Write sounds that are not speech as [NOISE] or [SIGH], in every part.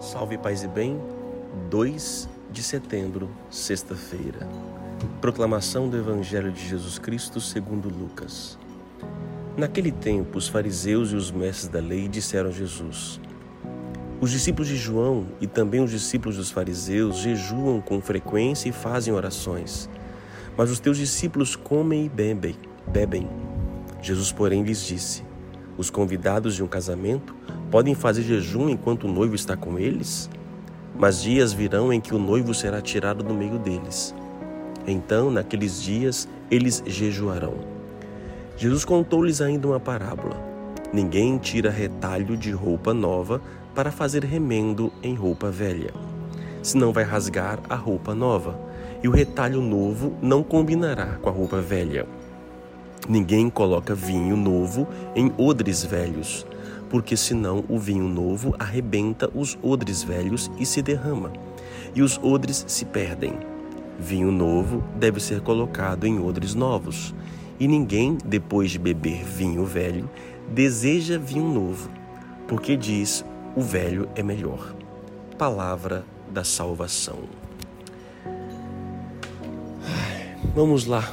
Salve Paz e Bem, 2 de setembro, sexta-feira. Proclamação do Evangelho de Jesus Cristo segundo Lucas. Naquele tempo, os fariseus e os mestres da lei disseram a Jesus: Os discípulos de João e também os discípulos dos fariseus jejuam com frequência e fazem orações, mas os teus discípulos comem e bebem. bebem. Jesus, porém, lhes disse: Os convidados de um casamento Podem fazer jejum enquanto o noivo está com eles? Mas dias virão em que o noivo será tirado do meio deles. Então, naqueles dias, eles jejuarão. Jesus contou-lhes ainda uma parábola. Ninguém tira retalho de roupa nova para fazer remendo em roupa velha. Senão vai rasgar a roupa nova, e o retalho novo não combinará com a roupa velha. Ninguém coloca vinho novo em odres velhos porque senão o vinho novo arrebenta os odres velhos e se derrama, e os odres se perdem. Vinho novo deve ser colocado em odres novos, e ninguém, depois de beber vinho velho, deseja vinho novo, porque diz: o velho é melhor. Palavra da salvação. Vamos lá.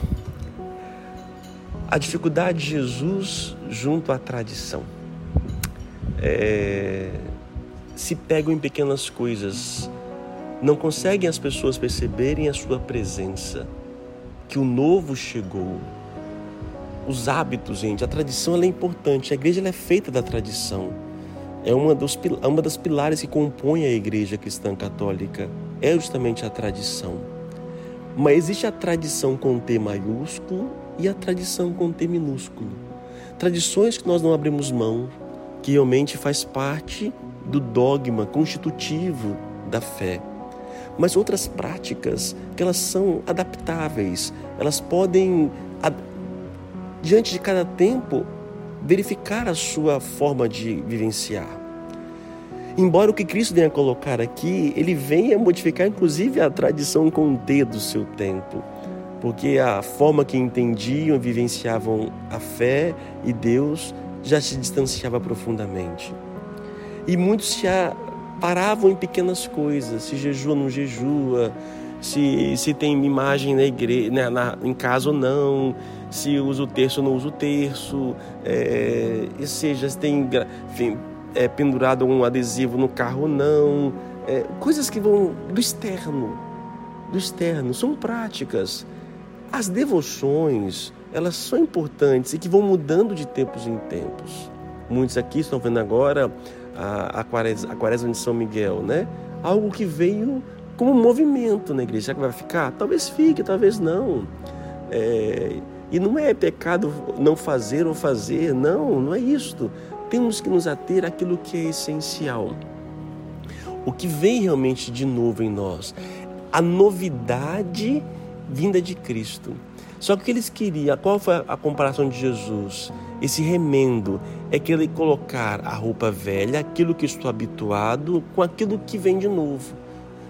A dificuldade de Jesus junto à tradição é, se pegam em pequenas coisas, não conseguem as pessoas perceberem a sua presença, que o novo chegou. Os hábitos, gente, a tradição é importante, a igreja é feita da tradição. É uma, dos, é uma das pilares que compõe a igreja cristã católica, é justamente a tradição. Mas existe a tradição com T maiúsculo e a tradição com T minúsculo. Tradições que nós não abrimos mão, que realmente faz parte do dogma constitutivo da fé. Mas outras práticas que elas são adaptáveis, elas podem, diante de cada tempo, verificar a sua forma de vivenciar. Embora o que Cristo venha colocar aqui, ele venha modificar inclusive a tradição com T do seu tempo, porque a forma que entendiam, vivenciavam a fé e Deus já se distanciava profundamente. E muitos se paravam em pequenas coisas, se jejua não jejua, se, se tem imagem na igreja, na, na, em casa ou não, se usa o terço ou não usa o terço, é, seja, se tem enfim, é, pendurado um adesivo no carro ou não, é, coisas que vão do externo, do externo, são práticas. As devoções, elas são importantes e que vão mudando de tempos em tempos. Muitos aqui estão vendo agora a, a, quaresma, a quaresma de São Miguel, né? Algo que veio como movimento na igreja. Será que vai ficar? Talvez fique, talvez não. É, e não é pecado não fazer ou fazer, não, não é isto. Temos que nos ater àquilo que é essencial. O que vem realmente de novo em nós, a novidade vinda de Cristo. Só que o que eles queriam, qual foi a comparação de Jesus? Esse remendo é que ele colocar a roupa velha, aquilo que estou habituado, com aquilo que vem de novo.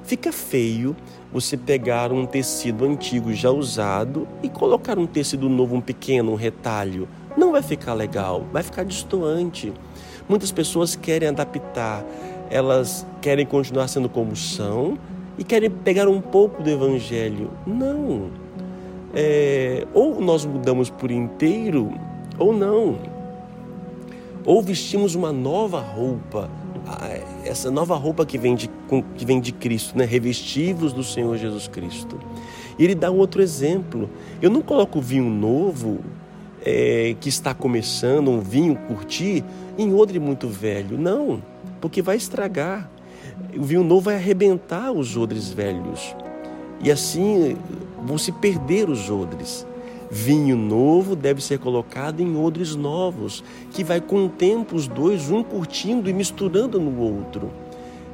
Fica feio você pegar um tecido antigo já usado e colocar um tecido novo, um pequeno, um retalho. Não vai ficar legal, vai ficar distoante. Muitas pessoas querem adaptar, elas querem continuar sendo como são e querem pegar um pouco do evangelho. Não é, ou nós mudamos por inteiro ou não. Ou vestimos uma nova roupa, essa nova roupa que vem de, que vem de Cristo, né? revestivos do Senhor Jesus Cristo. E ele dá um outro exemplo. Eu não coloco vinho novo é, que está começando, um vinho curtir, em odre muito velho. Não, porque vai estragar. O vinho novo vai arrebentar os odres velhos. E assim vão se perder os odres. Vinho novo deve ser colocado em odres novos, que vai com o tempo os dois, um curtindo e misturando no outro.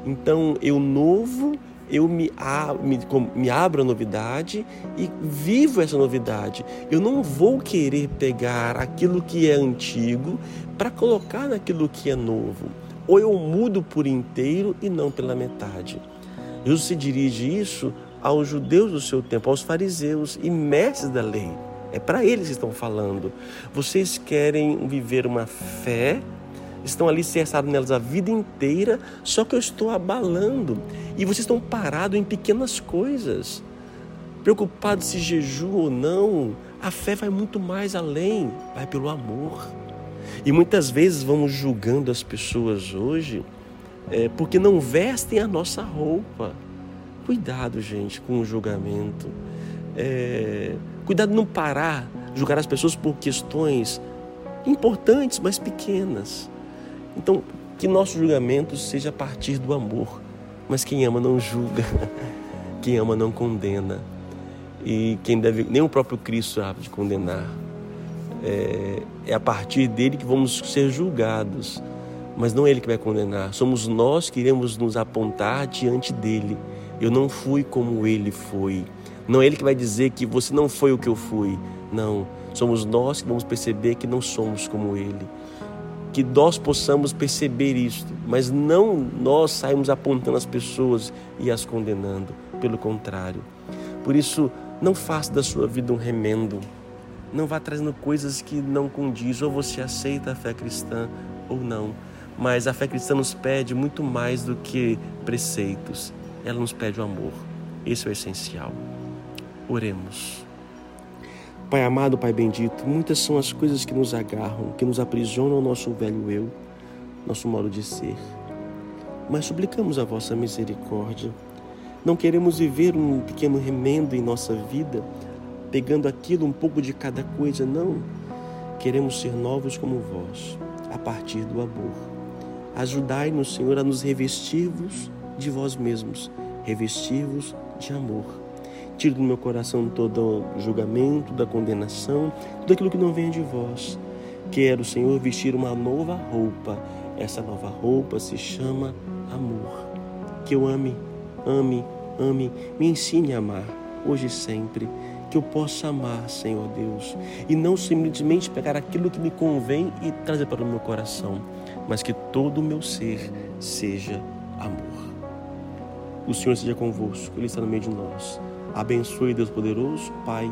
Então, eu novo, eu me, me, me abro a novidade e vivo essa novidade. Eu não vou querer pegar aquilo que é antigo para colocar naquilo que é novo. Ou eu mudo por inteiro e não pela metade. Jesus se dirige isso aos judeus do seu tempo, aos fariseus e mestres da lei. É para eles que estão falando. Vocês querem viver uma fé estão ali cercados nelas a vida inteira, só que eu estou abalando. E vocês estão parados em pequenas coisas, preocupados se jejum ou não. A fé vai muito mais além, vai pelo amor. E muitas vezes vamos julgando as pessoas hoje é, porque não vestem a nossa roupa. Cuidado, gente, com o julgamento. É, cuidado não parar julgar as pessoas por questões importantes, mas pequenas. Então, que nosso julgamento seja a partir do amor. Mas quem ama não julga, [LAUGHS] quem ama não condena. E quem deve, nem o próprio Cristo há de condenar. É, é a partir dele que vamos ser julgados, mas não é ele que vai condenar. Somos nós que iremos nos apontar diante dele. Eu não fui como ele foi. Não é ele que vai dizer que você não foi o que eu fui. Não, somos nós que vamos perceber que não somos como ele. Que nós possamos perceber isto, mas não nós saímos apontando as pessoas e as condenando. Pelo contrário. Por isso, não faça da sua vida um remendo. Não vá trazendo coisas que não condiz. Ou você aceita a fé cristã ou não. Mas a fé cristã nos pede muito mais do que preceitos. Ela nos pede o amor. Esse é o essencial. Oremos. Pai amado, Pai bendito, muitas são as coisas que nos agarram, que nos aprisionam ao nosso velho eu, nosso modo de ser. Mas suplicamos a vossa misericórdia. Não queremos viver um pequeno remendo em nossa vida, pegando aquilo um pouco de cada coisa, não. Queremos ser novos como vós, a partir do amor. Ajudai-nos, Senhor, a nos revestir-vos de vós mesmos, revestir-vos de amor Tire do meu coração todo julgamento, da condenação, tudo aquilo que não vem de vós. Quero, Senhor, vestir uma nova roupa. Essa nova roupa se chama amor. Que eu ame, ame, ame, me ensine a amar, hoje e sempre. Que eu possa amar, Senhor Deus, e não simplesmente pegar aquilo que me convém e trazer para o meu coração, mas que todo o meu ser seja amor. O Senhor seja convosco, Ele está no meio de nós. Abençoe Deus poderoso, Pai,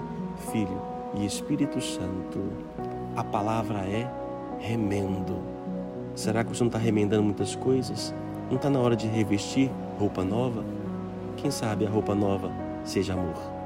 Filho e Espírito Santo. A palavra é remendo. Será que você não está remendando muitas coisas? Não está na hora de revestir roupa nova? Quem sabe a roupa nova seja amor.